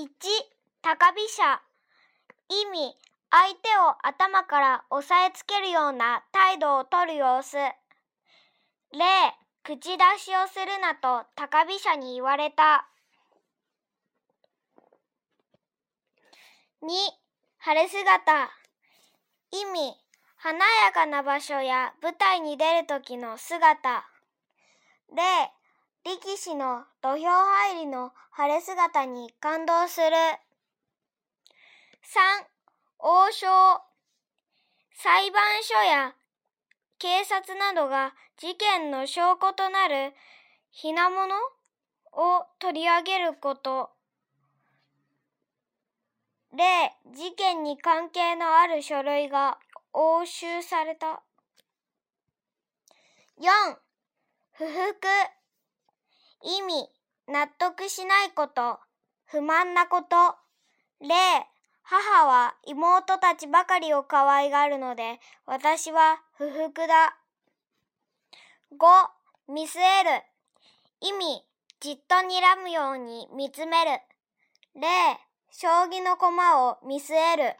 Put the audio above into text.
1、高飛車。意味、相手を頭から押さえつけるような態度をとる様子。例、口出しをするなと高飛車に言われた。2、晴れ姿。意味、華やかな場所や舞台に出る時の姿。例、力士の土俵入りの晴れ姿に感動する。3、王将。裁判所や警察などが事件の証拠となる品物を取り上げること。例、事件に関係のある書類が押収された。4、不服。意味、納得しないこと、不満なこと。例、母は妹たちばかりを可愛がるので、私は不服だ。5、見据える。意味、じっと睨むように見つめる。例、将棋の駒を見据える。